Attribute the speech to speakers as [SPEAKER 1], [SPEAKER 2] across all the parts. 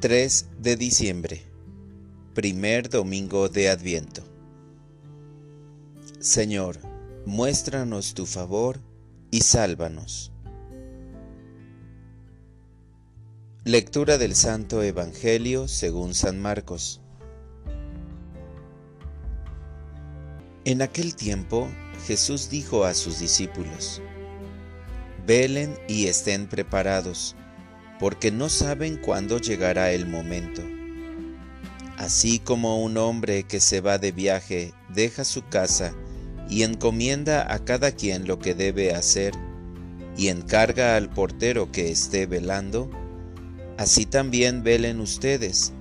[SPEAKER 1] 3 de diciembre, primer domingo de Adviento. Señor, muéstranos tu favor y sálvanos. Lectura del Santo Evangelio según San Marcos. En aquel tiempo Jesús dijo a sus discípulos, Velen y estén preparados porque no saben cuándo llegará el momento. Así como un hombre que se va de viaje deja su casa y encomienda a cada quien lo que debe hacer, y encarga al portero que esté velando, así también velen ustedes,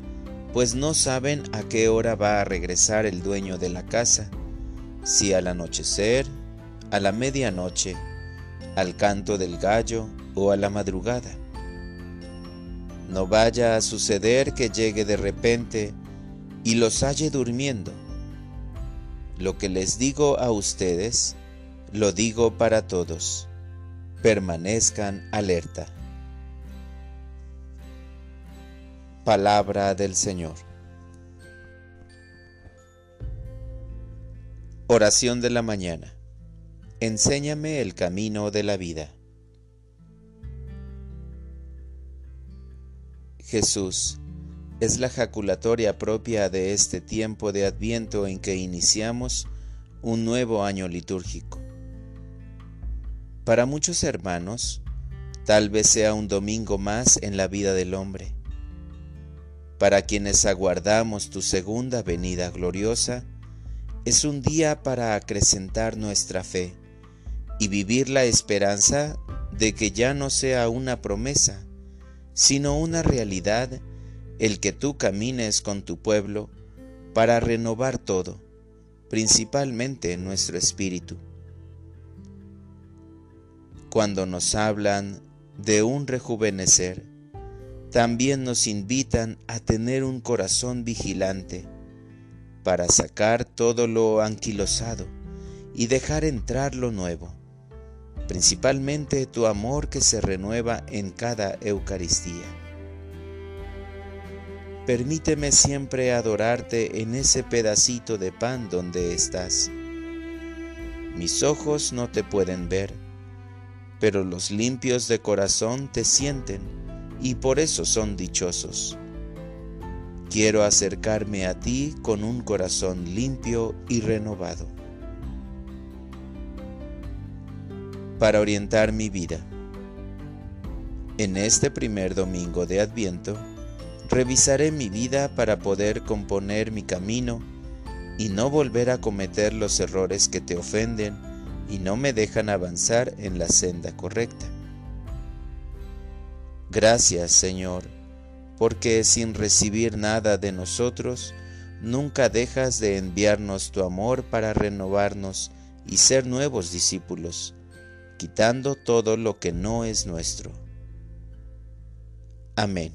[SPEAKER 1] pues no saben a qué hora va a regresar el dueño de la casa, si al anochecer, a la medianoche, al canto del gallo o a la madrugada. No vaya a suceder que llegue de repente y los halle durmiendo. Lo que les digo a ustedes, lo digo para todos. Permanezcan alerta. Palabra del Señor. Oración de la mañana. Enséñame el camino de la vida. Jesús es la jaculatoria propia de este tiempo de adviento en que iniciamos un nuevo año litúrgico. Para muchos hermanos, tal vez sea un domingo más en la vida del hombre. Para quienes aguardamos tu segunda venida gloriosa, es un día para acrecentar nuestra fe y vivir la esperanza de que ya no sea una promesa, sino una realidad el que tú camines con tu pueblo para renovar todo, principalmente nuestro espíritu. Cuando nos hablan de un rejuvenecer, también nos invitan a tener un corazón vigilante para sacar todo lo anquilosado y dejar entrar lo nuevo principalmente tu amor que se renueva en cada Eucaristía. Permíteme siempre adorarte en ese pedacito de pan donde estás. Mis ojos no te pueden ver, pero los limpios de corazón te sienten y por eso son dichosos. Quiero acercarme a ti con un corazón limpio y renovado. Para orientar mi vida. En este primer domingo de Adviento, revisaré mi vida para poder componer mi camino y no volver a cometer los errores que te ofenden y no me dejan avanzar en la senda correcta. Gracias, Señor, porque sin recibir nada de nosotros, nunca dejas de enviarnos tu amor para renovarnos y ser nuevos discípulos quitando todo lo que no es nuestro. Amén.